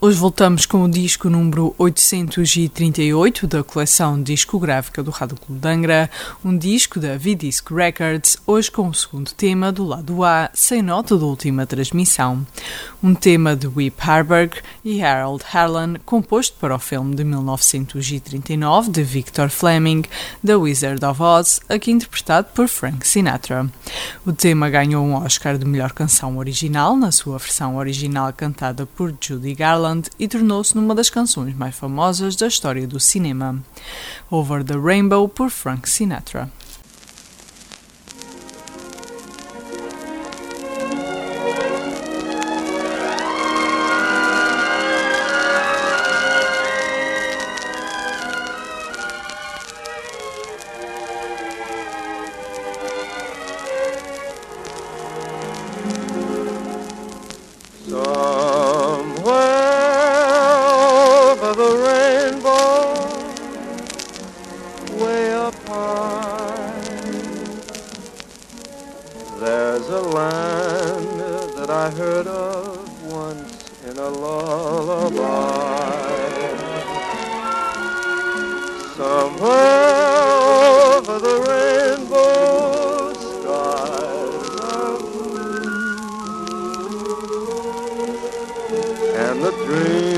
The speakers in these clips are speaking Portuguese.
hoje voltamos com o disco número 838 da coleção discográfica do Rádio Clube de Angra, um disco da V-Disc Records, hoje com o segundo tema do lado A, sem nota da última transmissão. Um tema de Whip Harburg e Harold Harlan, composto para o filme de 1939 de Victor Fleming, The Wizard of Oz, aqui interpretado por Frank Sinatra. O tema ganhou um Oscar de melhor canção original, na sua versão original cantada por Judy Garland e tornou-se numa das canções mais famosas da história do cinema. Over the Rainbow por Frank Sinatra. There's a land that I heard of once in a lullaby. Somewhere over the rainbow skies are blue, and the dream.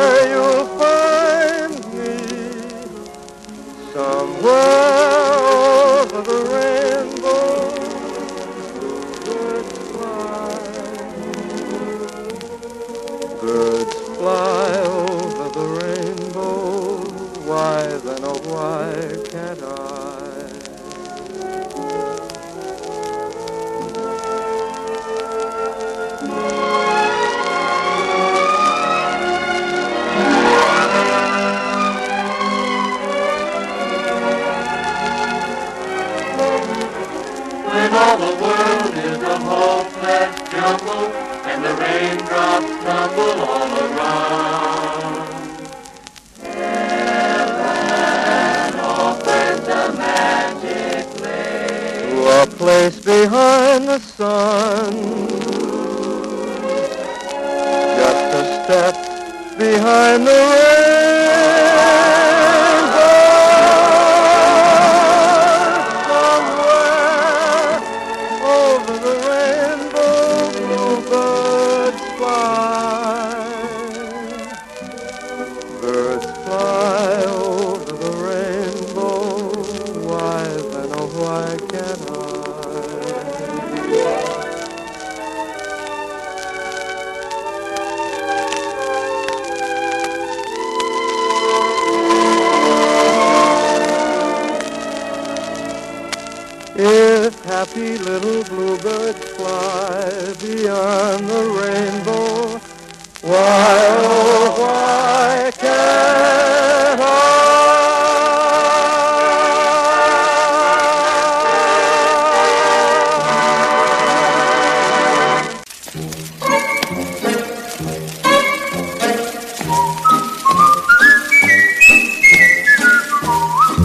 Then, oh, why can't I? Place behind the sun. Just a step behind the rainbow. Somewhere over the rainbow, bluebirds fly. Birds fly over the rainbow. Why then, oh, why can't I? Happy little bluebirds fly beyond the